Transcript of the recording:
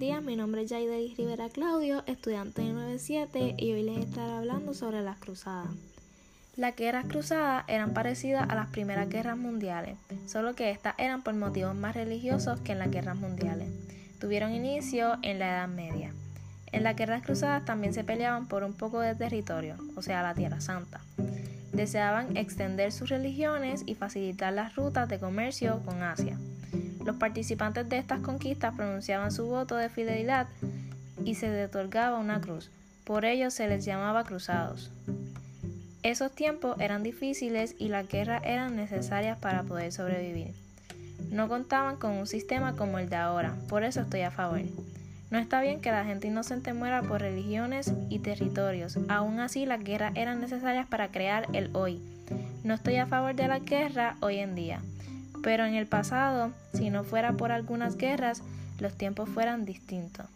días, mi nombre es Yaidelis Rivera Claudio, estudiante de 97 y hoy les estaré hablando sobre las cruzadas. Las guerras cruzadas eran parecidas a las primeras guerras mundiales, solo que estas eran por motivos más religiosos que en las guerras mundiales. Tuvieron inicio en la Edad Media. En las guerras cruzadas también se peleaban por un poco de territorio, o sea, la Tierra Santa. Deseaban extender sus religiones y facilitar las rutas de comercio con Asia. Los participantes de estas conquistas pronunciaban su voto de fidelidad y se les otorgaba una cruz. Por ello se les llamaba cruzados. Esos tiempos eran difíciles y las guerras eran necesarias para poder sobrevivir. No contaban con un sistema como el de ahora, por eso estoy a favor. No está bien que la gente inocente muera por religiones y territorios. Aún así, las guerras eran necesarias para crear el hoy. No estoy a favor de la guerra hoy en día. Pero en el pasado, si no fuera por algunas guerras, los tiempos fueran distintos.